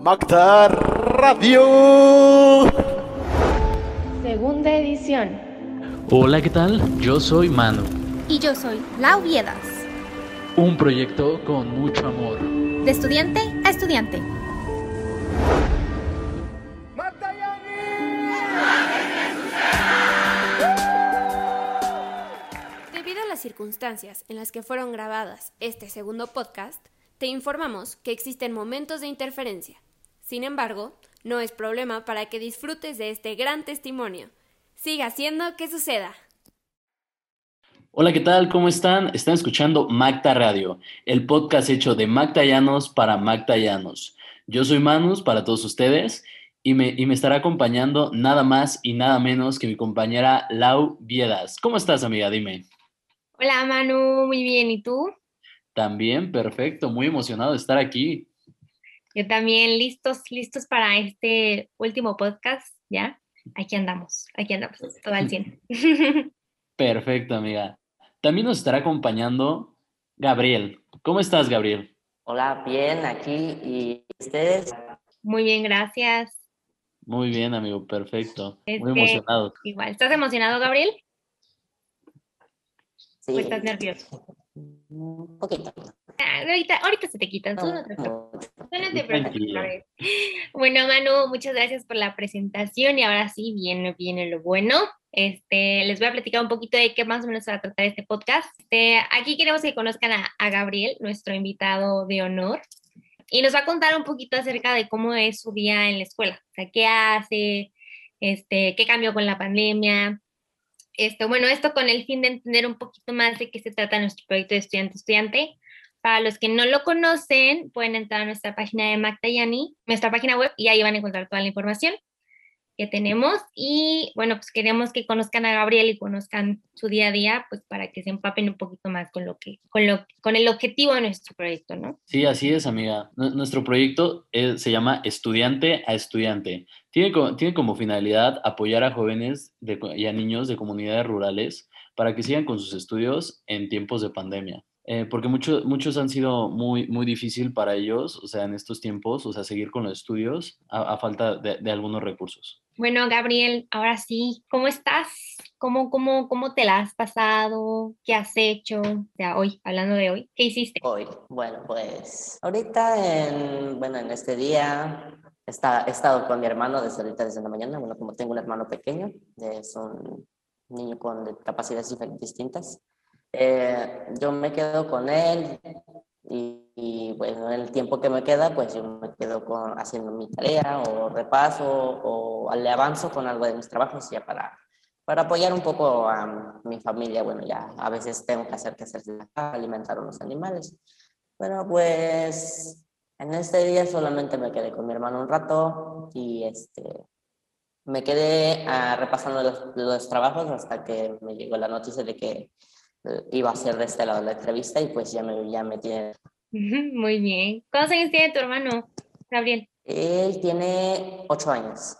Magda Radio. Segunda edición. Hola, ¿qué tal? Yo soy Manu. Y yo soy Lau Viedas. Un proyecto con mucho amor. De estudiante a estudiante. Debido a las circunstancias en las que fueron grabadas este segundo podcast, te informamos que existen momentos de interferencia. Sin embargo, no es problema para que disfrutes de este gran testimonio. Siga haciendo que suceda. Hola, ¿qué tal? ¿Cómo están? Están escuchando Magda Radio, el podcast hecho de Magdayanos para Magdayanos. Yo soy Manus para todos ustedes y me, y me estará acompañando nada más y nada menos que mi compañera Lau Viedas. ¿Cómo estás, amiga? Dime. Hola, Manu. Muy bien. ¿Y tú? También, perfecto. Muy emocionado de estar aquí. Yo también, listos, listos para este último podcast, ¿ya? Aquí andamos, aquí andamos, todo al 100. Perfecto, amiga. También nos estará acompañando Gabriel. ¿Cómo estás, Gabriel? Hola, bien, aquí. ¿Y ustedes? Muy bien, gracias. Muy bien, amigo, perfecto. Muy que- emocionado. Igual, ¿estás emocionado, Gabriel? Sí. ¿O estás nervioso? Un poquito. Ah, ahorita, ahorita se te quitan, no te preocupes. no te preocupes. Bueno, Manu, muchas gracias por la presentación y ahora sí viene, viene lo bueno. Este, les voy a platicar un poquito de qué más o menos se va a tratar este podcast. Este, aquí queremos que conozcan a, a Gabriel, nuestro invitado de honor, y nos va a contar un poquito acerca de cómo es su día en la escuela, o sea, qué hace, este, qué cambió con la pandemia. Esto, bueno, esto con el fin de entender un poquito más de qué se trata nuestro proyecto de estudiante-estudiante. Para los que no lo conocen, pueden entrar a nuestra página de Magdayani, nuestra página web, y ahí van a encontrar toda la información tenemos. Y bueno, pues queremos que conozcan a Gabriel y conozcan su día a día, pues para que se empapen un poquito más con lo que, con lo, con el objetivo de nuestro proyecto, ¿no? Sí, así es, amiga. Nu- Nuestro proyecto eh, se llama Estudiante a Estudiante. Tiene, co- tiene como finalidad apoyar a jóvenes de y a niños de comunidades rurales para que sigan con sus estudios en tiempos de pandemia. Eh, porque muchos muchos han sido muy, muy difícil para ellos, o sea, en estos tiempos, o sea, seguir con los estudios a, falta de algunos recursos. Bueno, Gabriel, ahora sí, ¿cómo estás? ¿Cómo, cómo, cómo te la has pasado? ¿Qué has hecho? O sea, hoy, hablando de hoy, ¿qué hiciste? Hoy, bueno, pues ahorita en, bueno, en este día está, he estado con mi hermano desde ahorita, desde la mañana. Bueno, como tengo un hermano pequeño, es un niño con capacidades distintas. Eh, yo me quedo con él y, y, bueno, el tiempo que me queda, pues yo me quedo con, haciendo mi tarea o repaso o le avanzo con algo de mis trabajos ya para, para apoyar un poco a mi familia. Bueno, ya a veces tengo que hacer que hacer de la casa, alimentar a los animales. Bueno, pues en este día solamente me quedé con mi hermano un rato y este, me quedé ah, repasando los, los trabajos hasta que me llegó la noticia de que iba a ser de este lado la entrevista y pues ya me, ya me tiene. Muy bien. ¿Cuántos años tiene tu hermano, Gabriel? Él tiene ocho años.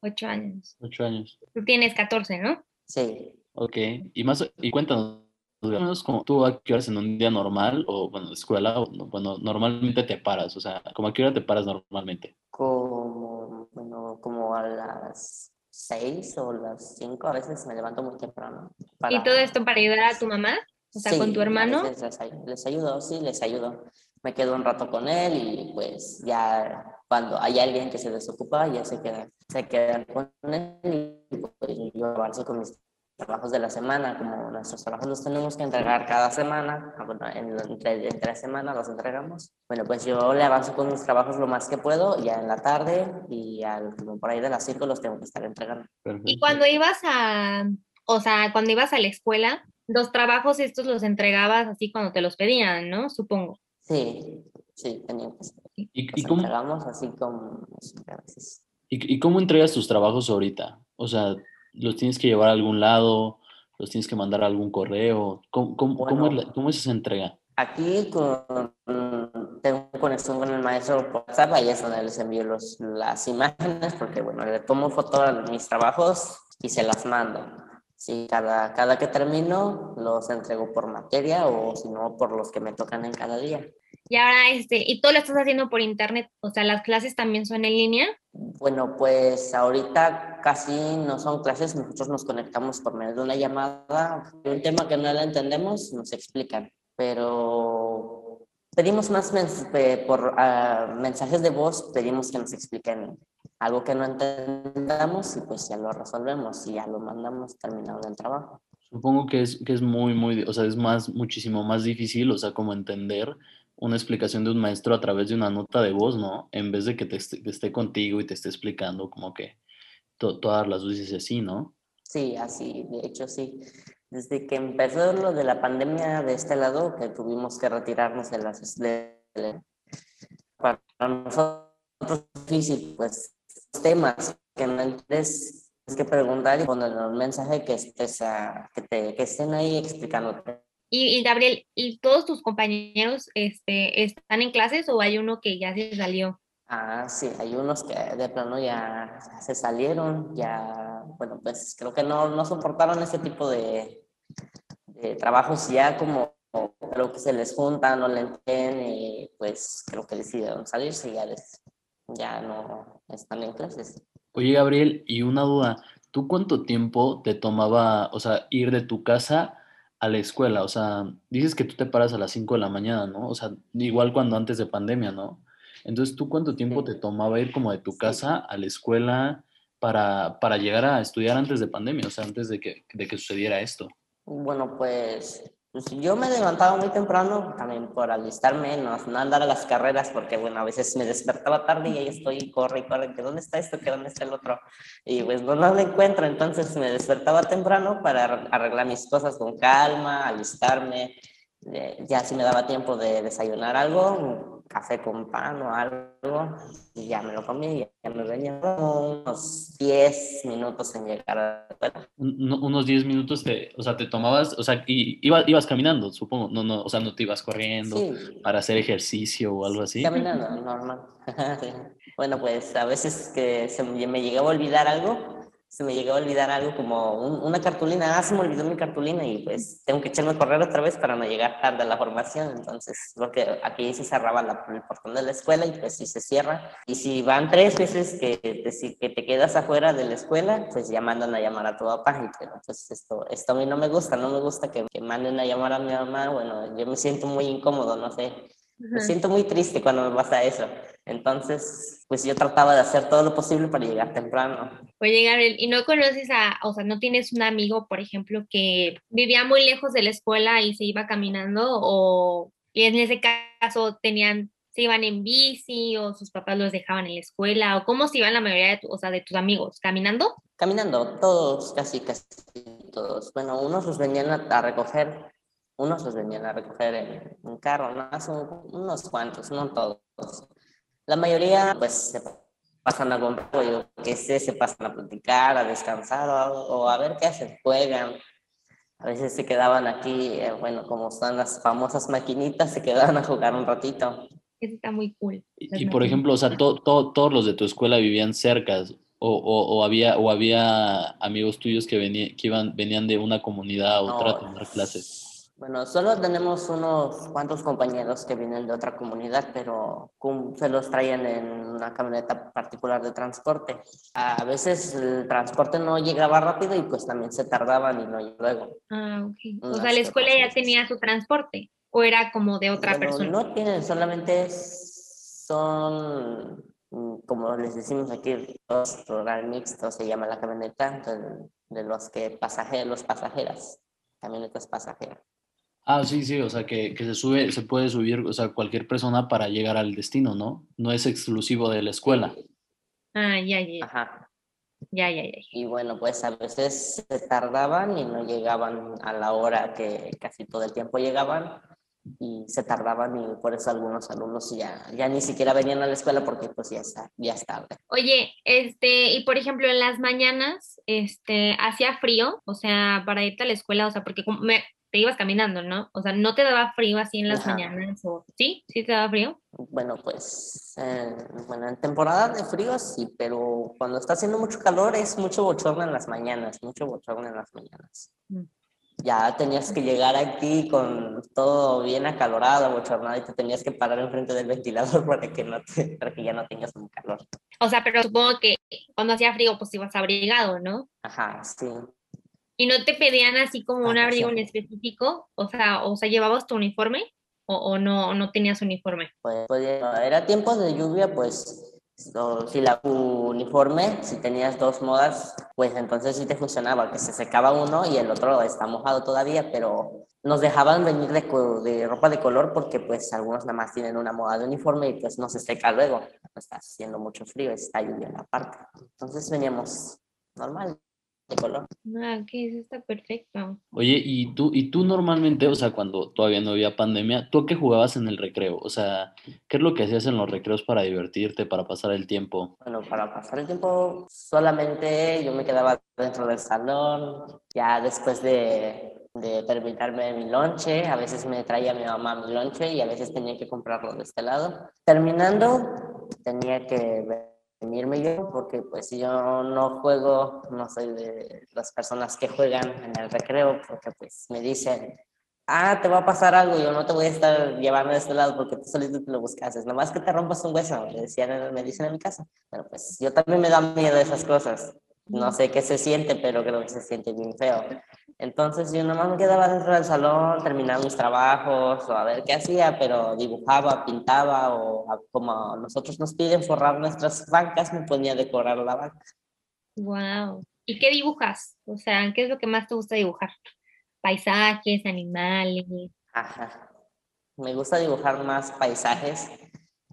Ocho años. Ocho años. Tú tienes 14, ¿no? Sí. Ok. Y más, y cuéntanos, como tú a qué horas en un día normal o, bueno, escuela, o, no, bueno, normalmente te paras, o sea, como a qué hora te paras normalmente. Como, bueno, como a las seis o las cinco, a veces me levanto muy temprano. ¿Y todo esto para ayudar a tu mamá? O sea, con tu hermano. Les, les ayudo, sí, les ayudo. Me quedo un rato con él y pues ya cuando hay alguien que se desocupa, ya se quedan, se quedan con él y pues yo avanzo con mis trabajos de la semana, como nuestros trabajos los tenemos que entregar cada semana, ah, bueno, en, entre, entre semana los entregamos. Bueno, pues yo le avanzo con mis trabajos lo más que puedo, ya en la tarde y al, como por ahí de las 5 los tengo que estar entregando. Y Perfecto. cuando ibas a, o sea, cuando ibas a la escuela, los trabajos estos los entregabas así cuando te los pedían, ¿no? Supongo. Sí, sí, teníamos. ¿Y, y Los cómo, entregamos así como. ¿Y, y cómo entregas tus trabajos ahorita? O sea, ¿los tienes que llevar a algún lado? ¿Los tienes que mandar a algún correo? ¿Cómo, cómo, cómo es, Bueno. la- cómo es esa entrega? Aquí con, tengo conexión con el maestro por WhatsApp, ahí es donde les envío los, las imágenes, porque bueno, le tomo foto a mis trabajos y se las mando. Sí, cada, cada que termino los entrego por materia o si no por los que me tocan en cada día. Y ahora, este, y todo lo estás haciendo por internet, o sea, las clases también son en línea. Bueno, pues ahorita casi no son clases, nosotros nos conectamos por medio de una llamada, un tema que no la entendemos, nos explican, pero pedimos más por uh, mensajes de voz, pedimos que nos expliquen algo que no entendamos y pues ya lo resolvemos y ya lo mandamos terminado el trabajo. Supongo que es, que es muy, muy, o sea, es más, muchísimo más difícil, o sea, como entender una explicación de un maestro a través de una nota de voz, ¿no? En vez de que te esté, contigo y te esté explicando como que todas las luces así, ¿no? Sí, así, de hecho sí. Desde que empezó lo de la pandemia de este lado, que tuvimos que retirarnos de las... para nosotros difícil, pues temas que no entiendes, tienes que preguntar y poner un mensaje que, estés que, te, que estén ahí explicándote. Y, Gabriel, ¿y todos tus compañeros este, están en clases o hay uno que ya se salió? Ah, sí, hay unos que de plano ya se salieron, ya, bueno, pues creo que no, no soportaron ese tipo de, de trabajos ya como creo que se les junta, no le entienden y pues creo que decidieron salirse y ya les, ya no están en clases. Oye, Gabriel, y una duda, ¿tú cuánto tiempo te tomaba, o sea, ir de tu casa a la escuela? O sea, dices que tú te paras a las 5 de la mañana, ¿no? O sea, igual cuando antes de pandemia, ¿no? Entonces, ¿tú cuánto tiempo te tomaba ir como de tu casa a la escuela para, para llegar a estudiar antes de pandemia, o sea, antes de que, de que sucediera esto? Bueno, pues pues yo me levantaba muy temprano también por alistarme, no, no andar a las carreras, porque bueno, a veces me despertaba tarde y ahí estoy, corre y corre, que dónde está esto, que dónde está el otro. Y pues no, no lo encuentro, entonces me despertaba temprano para arreglar mis cosas con calma, alistarme. Eh, ya si me daba tiempo de desayunar algo, café con pan o algo y ya me lo comí y ya me venía unos 10 minutos en llegar a la Unos 10 minutos, te, o sea, te tomabas, o sea, y ibas, ibas caminando, supongo, no, no, o sea, no te ibas corriendo para hacer ejercicio o algo así. Caminando, normal. bueno, pues a veces que se me llegaba a olvidar algo, se me llegó a olvidar algo como una cartulina, ah, se me olvidó mi cartulina y pues tengo que echarme a correr otra vez para no llegar tarde a la formación. Entonces, lo que aquí se cerraba la, el portón de la escuela y pues si se cierra. Y si van tres veces que te, que te quedas afuera de la escuela, pues ya mandan a llamar a tu papá. Y pero pues esto, esto a mí no me gusta, no me gusta que, que manden a llamar a mi mamá. Bueno, yo me siento muy incómodo, no sé. Me siento muy triste cuando me pasa eso. Entonces, pues yo trataba de hacer todo lo posible para llegar temprano. Oye, Gabriel, ¿y no conoces a, o sea, no tienes un amigo, por ejemplo, que vivía muy lejos de la escuela y se iba caminando? O y en ese caso tenían, se iban en bici o sus papás los dejaban en la escuela? ¿O cómo se iban la mayoría de, o sea, de tus amigos? ¿Caminando? Caminando, todos, casi, casi todos. Bueno, unos los venían a recoger unos los venían a recoger en un carro, más unos cuantos, no todos. La mayoría, pues, se pasan a comprar, yo qué sé, se pasan a platicar, a descansar o, a ver qué hacen, juegan. A veces se quedaban aquí, eh, bueno, como están las famosas maquinitas, se quedaban a jugar un ratito. Eso está muy cool. Y, por ejemplo, o sea, todos los de tu escuela vivían cerca, o, o, había, o había amigos tuyos que, venían, que iban, venían de una comunidad a otra a tomar clases. Bueno, solo tenemos unos cuantos compañeros que vienen de otra comunidad, pero se los traen en una camioneta particular de transporte. A veces el transporte no llegaba rápido y pues también se tardaban y no luego. Ah, ok. O sea, la escuela ya tenía su transporte o era como de otra persona. No tienen, solamente son, mm, como les decimos aquí, los rural mixtos, se llama la camioneta, de, los que pasajeros, los pasajeras, camionetas pasajeras. Ah, sí, sí, o sea, que, que, se sube, se puede subir, o sea, cualquier persona para llegar al destino, ¿no? No es exclusivo de la escuela. Ah, ya, ya. Ajá. Ya, ya, ya. Y bueno, pues a veces se tardaban y no llegaban a la hora que casi todo el tiempo llegaban y se tardaban y por eso algunos alumnos ya, ya ni siquiera venían a la escuela porque pues ya está, ya es tarde. Oye, este, y por ejemplo en las mañanas, este, hacía frío, o sea, para irte a la escuela, o sea, porque me, te ibas caminando, ¿no? O sea, ¿no te daba frío así en las mañanas? O... ¿Sí? ¿Sí te daba frío? Bueno, pues, eh, bueno, en temporada de frío sí, pero cuando está haciendo mucho calor es mucho bochorno en las mañanas, mucho bochorno en las mañanas. Mm. ya tenías que llegar aquí con todo bien acalorado, bochornado, y te tenías que parar enfrente del ventilador para que, no te, para que ya no tengas un calor. O sea, pero supongo que cuando hacía frío, pues ibas abrigado, ¿no? Ajá, sí. ¿Y no te pedían así como un Ah, abrigo sí. en específico? O sea, o sea, ¿llevabas tu uniforme o, o no, no tenías uniforme? Pues, podía- era tiempo de lluvia, pues o si la uniforme, si tenías dos modas, pues entonces sí te funcionaba, que se secaba uno y el otro está mojado todavía, pero nos dejaban venir de, de ropa de color porque pues algunos nada más tienen una moda de uniforme y pues no se seca luego, está haciendo mucho frío, está lloviendo aparte. Entonces veníamos normal, color. Ah, ok, eso está perfecto. Oye, ¿y tú, y tú normalmente, o sea, cuando todavía no había pandemia, ¿tú a qué jugabas en el recreo? O sea, ¿qué es lo que hacías en los recreos para divertirte, para pasar el tiempo? Bueno, para pasar el tiempo solamente yo me quedaba dentro del salón, ya después de, de terminarme mi lonche, a veces me traía mi mamá mi lonche y a veces tenía que comprarlo de este lado. Terminando, tenía que venirme yo porque pues yo no juego, no soy de las personas que juegan en el recreo porque pues me dicen, ah, te va a pasar algo, yo no te voy a estar llevando de este lado porque tú solito te lo buscas, nomás que te rompas un hueso, me, decían, me dicen en mi casa. Pero pues yo también me da miedo esas cosas. No sé qué se siente, pero creo que se siente bien feo. Entonces yo nomás me quedaba dentro del salón, terminaba mis trabajos o a ver qué hacía, pero dibujaba, pintaba o a- como nosotros nos piden forrar nuestras bancas, me ponía a decorar la banca. Wow. ¿Y qué dibujas? O sea, ¿qué es lo que más te gusta dibujar? Paisajes, animales. Ajá. Me gusta dibujar más paisajes,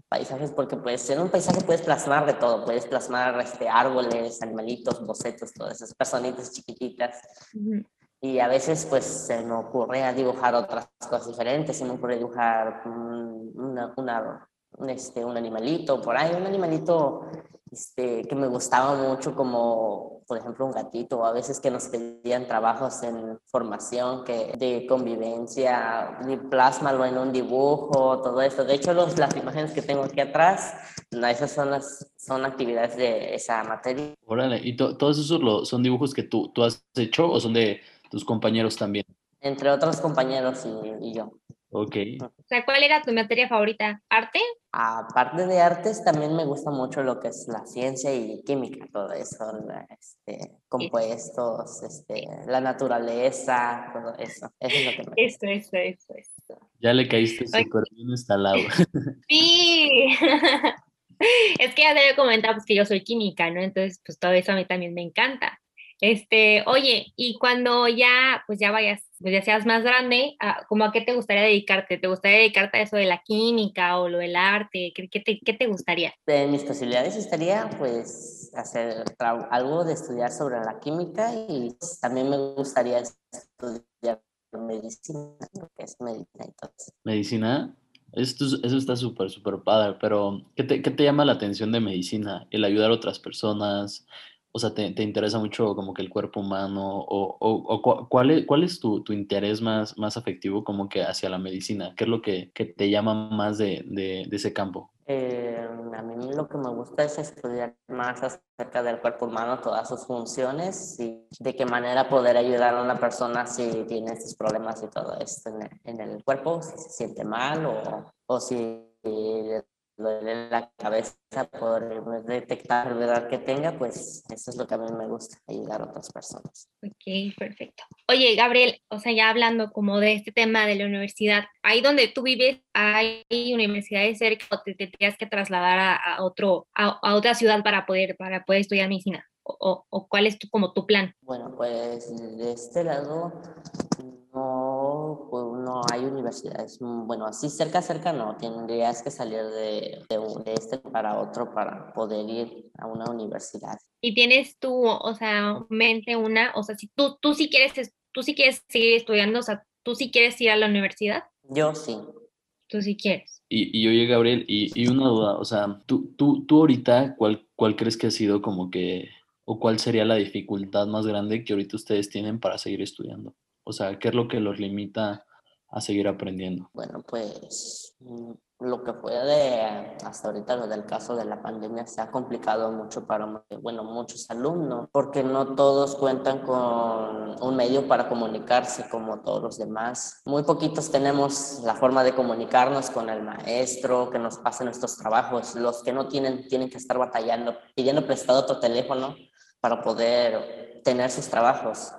paisajes porque pues en un paisaje puedes plasmar de todo, puedes plasmar este, árboles, animalitos, bocetos, todas esas personitas chiquititas. Ujú. Y a veces pues se me ocurre dibujar otras cosas diferentes, se me ocurre dibujar una, una, un, este, un animalito por ahí, un animalito este, que me gustaba mucho como por ejemplo un gatito, a veces que nos pedían trabajos en formación que, de convivencia, y plásmalo en un dibujo, todo eso. De hecho los, las imágenes que tengo aquí atrás, esas son, las, son actividades de esa materia. Órale, ¿y to- todos esos son dibujos que tú, tú has hecho o son de tus compañeros también? Entre otros compañeros y, y yo. Ok. O sea, ¿cuál era tu materia favorita? ¿Arte? Aparte de artes, también me gusta mucho lo que es la ciencia y química, todo eso, este, compuestos, este, la naturaleza, todo eso. Eso es lo que me Eso, eso, eso, eso. Ya le caíste súper bien instalado. Sí. Es que ya te había comentado pues, que yo soy química, ¿no? Entonces, pues todo eso a mí también me encanta. Este, oye, y cuando ya, pues ya vayas, pues ya seas más grande, ¿a- ¿cómo a qué te gustaría dedicarte? ¿Te gustaría dedicarte a eso de la química o lo del arte? ¿Qué, qué te, qué te gustaría? En mis posibilidades estaría pues hacer algo de estudiar sobre la química y también me gustaría estudiar medicina, lo que es medicina entonces. ¿Medicina? Esto, eso está súper, súper padre, pero ¿qué te, qué te llama la atención de medicina? ¿El ayudar a otras personas? O sea, ¿te, te interesa mucho como que el cuerpo humano? ¿O, o, o cu- cuál es, cuál es tu, tu interés más, más afectivo como que hacia la medicina? ¿Qué es lo que, que te llama más de, de, de ese campo? Eh, a mí lo que me gusta es estudiar más acerca del cuerpo humano, todas sus funciones y de qué manera poder ayudar a una persona si tiene estos problemas y todo esto en el, en el cuerpo, si se siente mal o, o si duele la cabeza, poder detectar la enfermedad que tenga, pues eso es lo que a mí me gusta, ayudar a otras personas. Ok, perfecto. Oye, Gabriel, o sea, ya hablando como de este tema de la universidad, ahí donde tú vives, ¿hay universidades cerca o te, te tienes que trasladar a, a otro, a, a otra ciudad para poder, para poder estudiar medicina? ¿O, o, cuál es tu, como tu plan? Bueno, pues de este lado no, pues, no hay universidades. Mm, Bueno, así cerca, cerca no. Tendrías que salir de, de, un- de este para otro para poder ir a una universidad. Y tienes tú, o sea, mente una, o sea, si tú, tú sí quieres, es- tú sí quieres seguir estudiando, o sea, tú sí quieres ir a la universidad, Yo sí. tú sí quieres. Y, y oye, Gabriel, y, y una duda, o sea, tú, tú, tú ahorita, ¿cuál, ¿cuál crees que ha sido como que, o cuál sería la dificultad más grande que ahorita ustedes tienen para seguir estudiando? O sea, ¿qué es lo que los limita a seguir aprendiendo? Bueno, pues mm, lo que fue de hasta ahorita lo del caso de la pandemia se ha complicado mucho para bueno muchos alumnos porque no todos cuentan con un medio para comunicarse como todos los demás. Muy poquitos tenemos la forma de comunicarnos con el maestro que nos pase nuestros trabajos. Los que no tienen tienen que estar batallando pidiendo prestado otro teléfono para poder tener sus trabajos.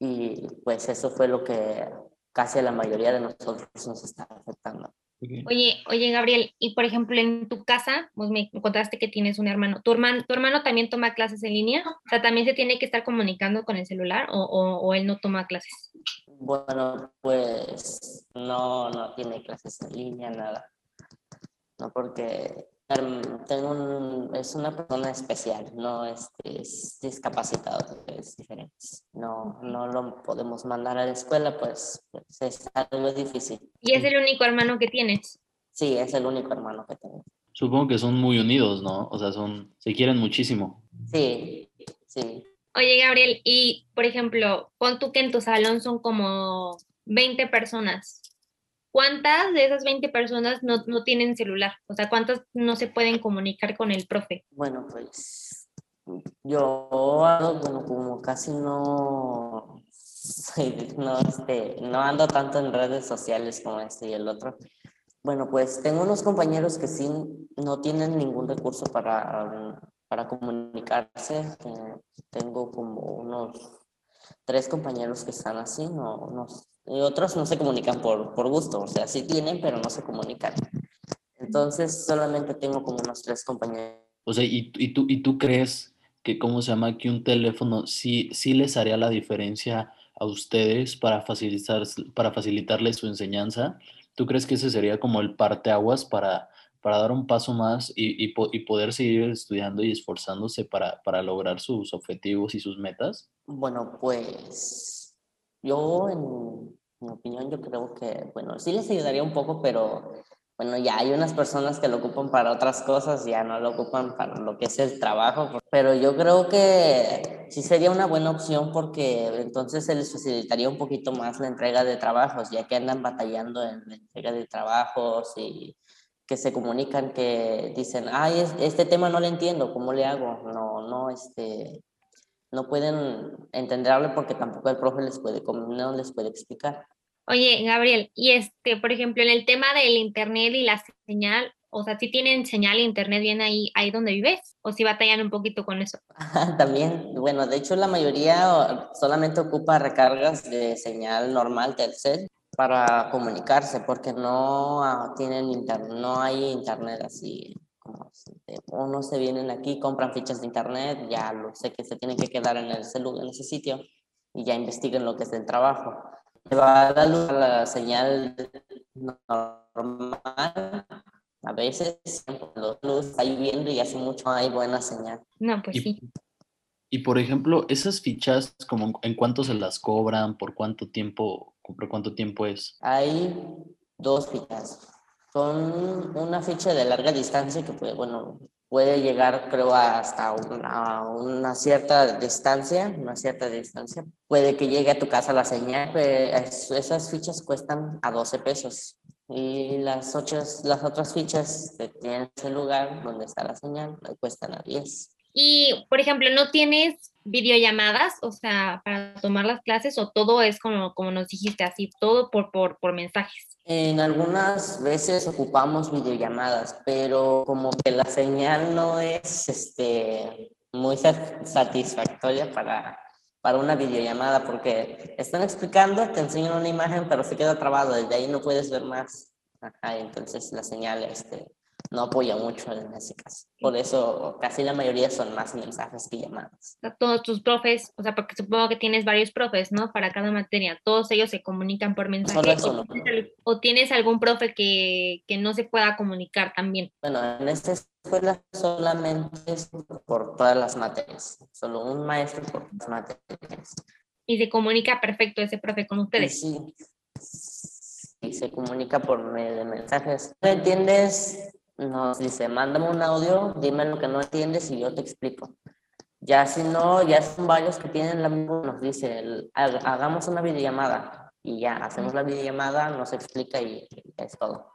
Y pues eso fue lo que casi a la mayoría de nosotros nos está afectando Oye, oye, Gabriel, y por ejemplo, en tu casa, vos me contaste que tienes un hermano. ¿Tu hermano, ¿Tu hermano también toma clases en línea? O sea, ¿también se tiene que estar comunicando con el celular o, o, él no toma clases? Bueno, pues no, no tiene clases en línea, nada. No, porque tengo un, es una persona especial, no es, es discapacitado, es diferente. No, no lo podemos mandar a la escuela, pues, pues, es algo difícil. ¿Y es el único hermano que tienes? Sí, es el único hermano que tengo. Supongo que son muy unidos, ¿no? O sea, son, se quieren muchísimo. Sí, sí. Oye, Gabriel, y por ejemplo, pon tú que en tu salón son como 20 personas. ¿Cuántas de esas 20 personas no, no, tienen celular? O sea, ¿cuántas no se pueden comunicar con el profe? Bueno, pues yo bueno, como casi no, no, este, no ando tanto en redes sociales como este y el otro. Bueno, pues tengo unos compañeros que sí no tienen ningún recurso para, para comunicarse. Tengo como unos tres compañeros que están así, no, no, y otros no se comunican por, por gusto, o sea, sí tienen, pero no se comunican. Entonces, solamente tengo como unos tres compañeros. O sea, ¿y, y, tú, ¿y tú crees que, ¿cómo se llama? Que un teléfono sí, sí les haría la diferencia a ustedes para, facilitar, para facilitarles su enseñanza? ¿Tú crees que ese sería como el parteaguas para, para dar un paso más y, y, y, poder seguir estudiando y esforzándose para, para lograr sus objetivos y sus metas? Bueno, pues yo en, mi opinión, yo creo que, bueno, sí les ayudaría un poco, pero bueno, ya hay unas personas que lo ocupan para otras cosas, ya no lo ocupan para lo que es el trabajo, pero yo creo que sí sería una buena opción porque entonces se les facilitaría un poquito más la entrega de trabajos, ya que andan batallando en la entrega de trabajos y que se comunican, que dicen, ay, este tema no lo entiendo, ¿cómo le hago? No, no, este, no pueden entenderlo porque tampoco el profe les puede, no les puede explicar. Oye, Gabriel, y este, por ejemplo, en el tema del internet y la señal, o sea, si tienen señal internet bien ahí, ahí donde vives, o si batallan un poquito con eso. También, bueno, de hecho la mayoría solamente ocupa recargas de señal normal Telcel para comunicarse, porque no ah, tienen internet, no hay internet así uno se vienen aquí, compran fichas de internet, ya lo sé que se tienen que quedar en ese lugar, en ese sitio y ya investiguen lo que es el trabajo. Se va a dar luz a la señal normal, a veces los luz está lloviendo y hace mucho hay buena señal. No, pues y, sí. Y por ejemplo, esas fichas, como ¿en cuánto se las cobran? ¿Por cuánto tiempo, por cuánto tiempo es? Hay dos fichas son una ficha de larga distancia que puede, bueno, puede llegar creo hasta una, una, cierta distancia, una cierta distancia. Puede que llegue a tu casa la señal, pues, esas fichas cuestan a 12 pesos. Y las, otras, las otras fichas que tienen ese lugar donde está la señal cuestan a 10. Y, por ejemplo, ¿no tienes videollamadas, o sea, para tomar las clases o todo es como, como nos dijiste, así, todo por, por, por mensajes? En algunas veces ocupamos videollamadas, pero como que la señal no es este, muy satisfactoria para, para una videollamada, porque están explicando, te enseñan una imagen, pero se queda trabado, desde ahí no puedes ver más. Ajá, entonces la señal este, no apoya mucho en ese caso. Por eso casi la mayoría son más mensajes que llamadas. Todos tus profes, o sea, porque supongo que tienes varios profes, ¿no? Para cada materia, todos ellos se comunican por mensaje. o, tienes, algún profe que, que, no se pueda comunicar también? Bueno, en esta escuela solamente es por todas las materias, solo un maestro por las materias. Y se comunica perfecto ese profe con ustedes. Sí, sí. se comunica por medio de mensajes. ¿No entiendes? Nos dice, mándame un audio, dime lo que no entiendes y yo te explico. Ya si no, ya son varios que tienen la misma, nos dice, hagamos una videollamada y ya hacemos la videollamada, nos explica y es todo.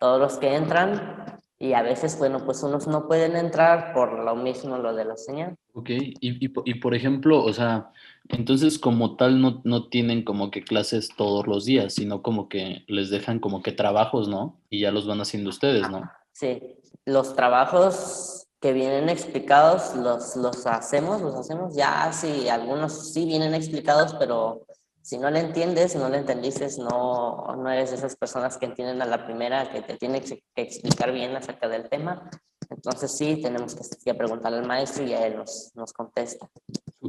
Todos los que entran y a veces, bueno, pues unos no pueden entrar por lo mismo, lo de la señal. Ok, y, y, y por ejemplo, o sea, entonces como tal no, no tienen como que clases todos los días, sino como que les dejan como que trabajos, ¿no? Y ya los van haciendo ustedes, ¿no? Sí, los trabajos que vienen explicados los, los hacemos, los hacemos ya, sí, algunos sí vienen explicados, pero si no le entiendes, no le entendiste, no, no eres de esas personas que entienden a la primera, que te tiene que explicar bien acerca del tema. Entonces sí, tenemos que, preguntarle al maestro y a él nos, nos contesta.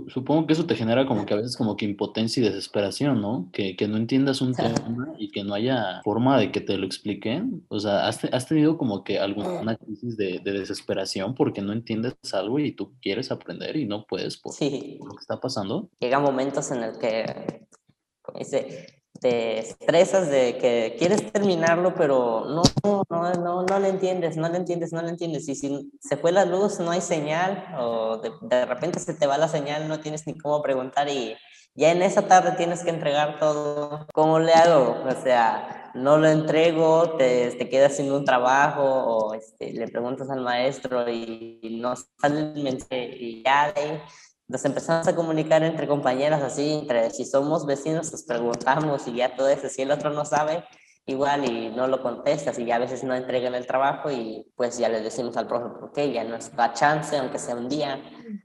Supongo que eso te genera como que a veces como que impotencia y desesperación, ¿no? Que, que no entiendas un tema y que no haya forma de que te lo expliquen. O sea, ¿has, has tenido como que alguna crisis de, de, desesperación porque no entiendes algo y tú quieres aprender y no puedes por, sí. por lo que está pasando? Llega momentos en el que ese, te estresas de que quieres terminarlo, pero no, no, no, no le entiendes, no le entiendes, no le entiendes. Y si se fue la luz, no hay señal, o de, repente se te va la señal, no tienes ni cómo preguntar y ya en esa tarde tienes que entregar todo. ¿Cómo le hago? O sea, no lo entrego, te, te quedas sin un trabajo o este, le preguntas al maestro y, y no sale el mensaje y ya de nos empezamos a comunicar entre compañeras así, entre si somos vecinos, nos preguntamos y ya todo eso, si el otro no sabe, igual y no lo contestas y ya a veces no entregan el trabajo y pues ya le decimos al profe, ok, ya nos da chance, aunque sea un día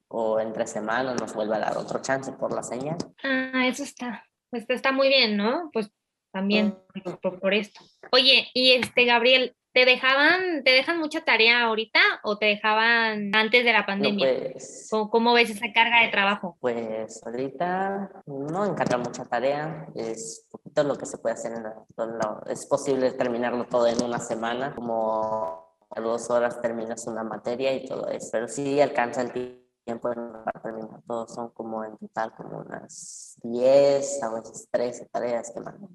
o entre semanas nos vuelve a dar otro chance por la señal. Ah, eso está, pues está muy bien, ¿no? Pues también por, por esto. Oye, y este, Gabriel, ¿Te dejaban, te dejan mucha tarea ahorita o te dejaban antes de la pandemia? No, pues, ¿Cómo, ¿Cómo, ves esa carga de trabajo? Pues ahorita no encarga mucha tarea, es poquito lo que se puede hacer, en la, es posible terminarlo todo en una semana, como a dos horas terminas una materia y todo eso, pero sí alcanza el tiempo para terminar todo, son como en total como unas 10 a veces 13 tareas que mandan.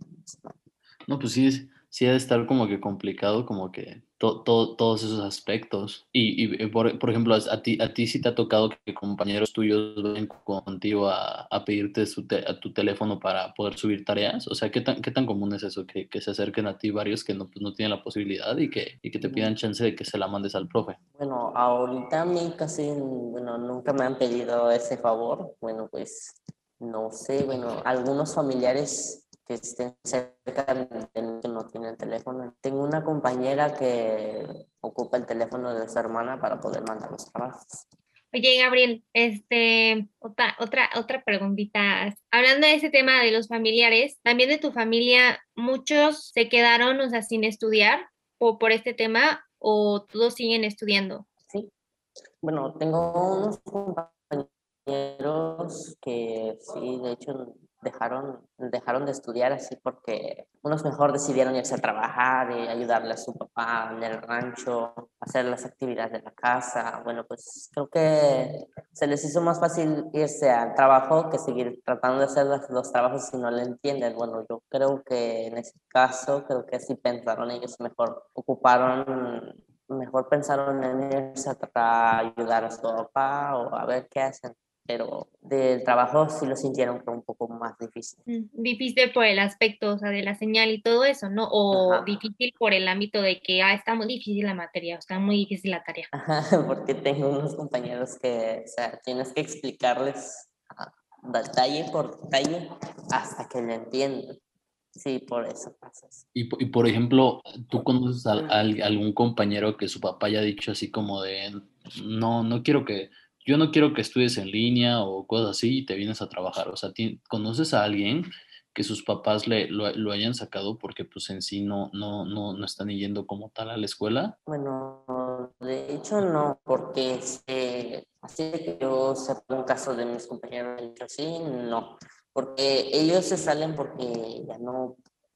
No, pues sí, es sí ha de estar como que complicado, como que to, to, todos esos aspectos. Y, y por, por, ejemplo, a ti, a ti sí te ha tocado que compañeros tuyos vayan contigo a, a pedirte su te, a tu teléfono para poder subir tareas. O sea, ¿qué tan, qué tan común es eso? Que, que se acerquen a ti varios que no, pues, no tienen la posibilidad y que, y que te pidan chance de que se la mandes al profe. Bueno, ahorita a mí casi, bueno, nunca me han pedido ese favor. Bueno, pues no sé, bueno, algunos familiares que estén cerca que no tienen teléfono. Tengo una compañera que ocupa el teléfono de su hermana para poder mandar los trabajos. Oye, Gabriel, este, otra, otra, otra preguntita. Hablando de ese tema de los familiares, también de tu familia, muchos se quedaron, o sea, sin estudiar o por este tema, o todos siguen estudiando. Sí. Bueno, tengo unos compañeros que sí, de hecho, dejaron, dejaron de estudiar así porque unos mejor decidieron irse a trabajar y ayudarle a su papá en el rancho, hacer las actividades de la casa. Bueno, pues creo que se les hizo más fácil irse al trabajo que seguir tratando de hacer los, los trabajos si no le entienden. Bueno, yo creo que en ese caso, creo que sí pensaron ellos mejor, ocuparon mejor pensaron en irse a ayudar a su papá o a ver qué hacen pero del trabajo sí lo sintieron que un poco más difícil. Mm, difícil por el aspecto, o sea, de la señal y todo eso, ¿no? O Ajá. difícil por el ámbito de que, ah, está muy difícil la materia, o está muy difícil la tarea. Ajá, porque tengo unos compañeros que, o sea, tienes que explicarles detalle por detalle hasta que lo entiendan. Sí, por eso pasa. Y, y, por ejemplo, ¿tú conoces a, a, algún compañero que su papá haya dicho así como de, no, no quiero que yo no quiero que estudies en línea o cosas así y te vienes a trabajar. O sea, ¿conoces a alguien que sus papás le, lo, lo, hayan sacado porque pues en sí no, no, no, no están yendo como tal a la escuela? Bueno, de hecho no, porque este, así que yo sepa un caso de mis compañeros, sí, no, porque ellos se salen porque ya no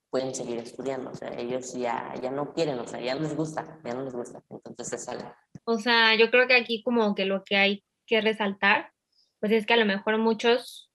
pueden seguir estudiando, o sea, ellos ya, ya no quieren, o sea, ya no les gusta, ya no les gusta, entonces se salen. O sea, yo creo que aquí como que lo que hay que resaltar, pues es que a lo mejor muchos,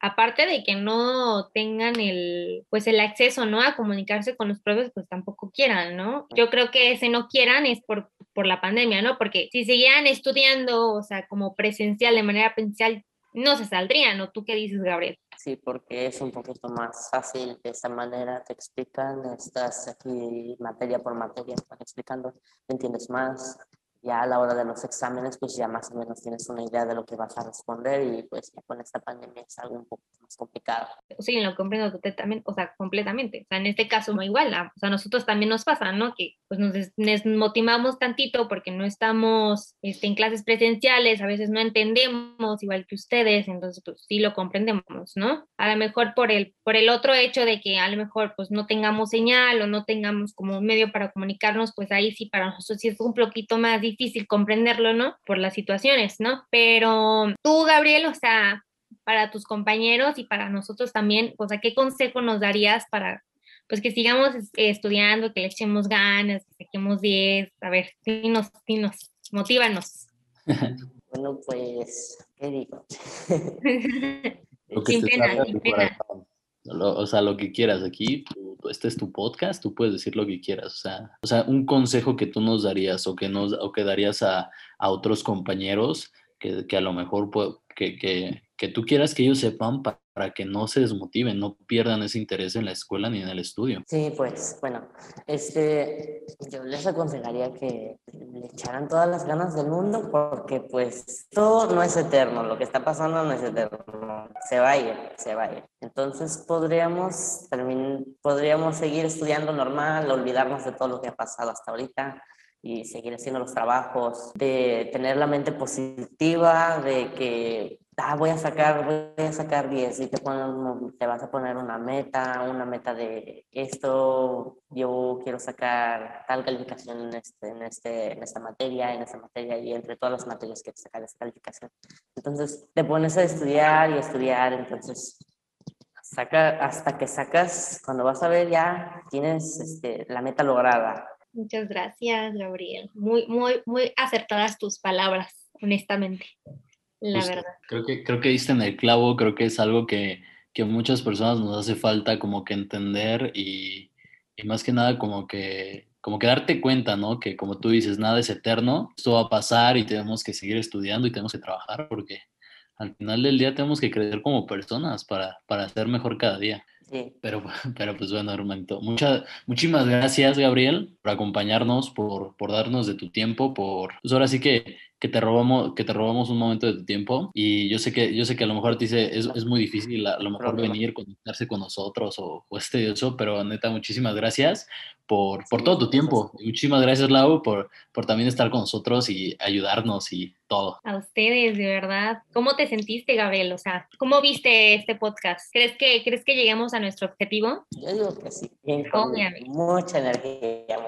aparte de que no tengan el, pues el acceso, ¿no? A comunicarse con los profes, pues tampoco quieran, ¿no? Yo creo que ese no quieran es por, por la pandemia, ¿no? Porque si seguían estudiando, o sea, como presencial, de manera presencial, no se saldrían, ¿no? ¿Tú qué dices, Gabriel? Sí, porque es un poquito más fácil de esta manera, te explican, estás aquí materia por materia, están explicando, entiendes más, ya a la hora de los exámenes, pues ya más o menos tienes una idea de lo que vas a responder y pues ya con esta pandemia es algo un poco más complicado. Sí, lo comprendo totalmente, o sea, completamente. O sea, en este caso, no igual, o sea, nosotros también nos pasa, ¿no? Que pues nos desmotivamos tantito porque no estamos este, en clases presenciales, a veces no entendemos igual que ustedes, entonces pues sí lo comprendemos, ¿no? A lo mejor por el, por el otro hecho de que a lo mejor pues no tengamos señal o no tengamos como medio para comunicarnos, pues ahí sí para nosotros sí es un poquito más difícil comprenderlo, ¿no? Por las situaciones, ¿no? Pero tú, Gabriel, o sea, para tus compañeros y para nosotros también, o sea, ¿qué consejo nos darías para, pues que sigamos estudiando, que le echemos ganas, que saquemos 10? A ver, dinos, dinos, motívanos. bueno, pues, ¿qué digo? sin pena, sin pena o sea, lo que quieras aquí, este es tu podcast, tú puedes decir lo que quieras, o sea, o sea un consejo que tú nos darías o que, nos, o que darías a, a otros compañeros que, que, a lo mejor que, que, que, tú quieras que ellos sepan para, para que no se desmotiven, no pierdan ese interés en la escuela ni en el estudio. Sí, pues bueno, este, yo les aconsejaría que le echaran todas las ganas del mundo porque pues todo no es eterno, lo que está pasando no es eterno, se va a ir, se va a ir. Entonces podríamos, podríamos seguir estudiando normal, olvidarnos de todo lo que ha pasado hasta ahorita y seguir haciendo los trabajos, de tener la mente positiva, de que ah, voy a sacar, voy a sacar 10 y te, te vas a poner una meta, una meta de esto, yo quiero sacar tal calificación en, este, en, este, en esta materia, en esta materia y entre todas las materias que sacar esa calificación. Entonces te pones a estudiar y estudiar, entonces saca, hasta que sacas, cuando vas a ver ya tienes este, la meta lograda. Muchas gracias, Gabriel. Muy, muy, muy acertadas tus palabras, honestamente la verdad. Creo que, creo que diste en el clavo, creo que es algo que, que muchas personas nos hace falta como que entender y, y, más que nada como que, como que darte cuenta, ¿no? Que como tú dices, nada es eterno, esto va a pasar y tenemos que seguir estudiando y tenemos que trabajar porque al final del día tenemos que crecer como personas para, para ser mejor cada día. Sí. Pero, pero pues bueno, hermanito, muchas, muchísimas gracias, Gabriel, por acompañarnos, por, por darnos de tu tiempo, por, pues ahora sí que que te robamos, que te robamos un momento de tu tiempo y yo sé que, yo sé que a lo mejor te dice, es, es muy difícil a, lo mejor venir, conectarse con nosotros o, o este eso, pero neta, muchísimas gracias por, por todo tu tiempo. muchísimas gracias, Lau, por, por también estar con nosotros y ayudarnos y todo. A ustedes, de verdad. ¿Cómo te sentiste, Gabriel? O sea, ¿cómo viste este podcast? ¿Crees que, ¿crees que lleguemos a nuestro objetivo? Yo digo que sí. Obviamente. Mucha energía,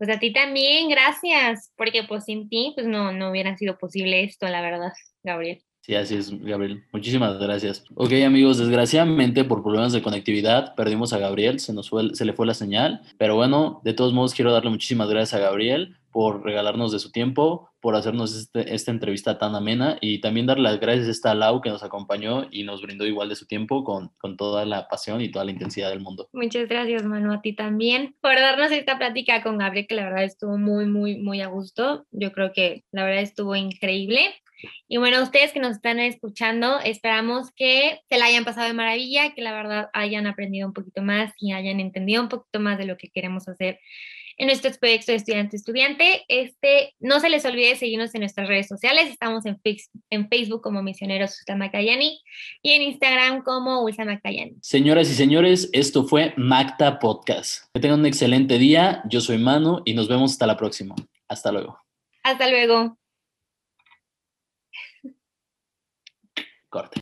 pues a ti también, gracias, porque pues sin ti pues no, no hubiera sido posible esto, la verdad, Gabriel. Sí, así es, Gabriel. Muchísimas gracias. Ok, amigos, desgraciadamente por problemas de conectividad perdimos a Gabriel, se, nos fue, se le fue la señal, pero bueno, de todos modos quiero darle muchísimas gracias a Gabriel por regalarnos de su tiempo, por hacernos este, esta entrevista tan amena y también darle las gracias a esta Lau que nos acompañó y nos brindó igual de su tiempo con, con toda la pasión y toda la intensidad del mundo. Muchas gracias, Manu, a ti también por darnos esta plática con Gabriel, que la verdad estuvo muy, muy, muy a gusto. Yo creo que la verdad estuvo increíble. Y bueno, ustedes que nos están escuchando, esperamos que se la hayan pasado de maravilla, que la verdad hayan aprendido un poquito más y hayan entendido un poquito más de lo que queremos hacer en nuestro proyecto de estudiante estudiante. Este, no se les olvide seguirnos en nuestras redes sociales. Estamos en, en Facebook como Misioneros Ulsa y en Instagram como Ulsa Macayani. Señoras y señores, esto fue Macta Podcast. Que tengan un excelente día. Yo soy Manu y nos vemos hasta la próxima. Hasta luego. Hasta luego. Corte.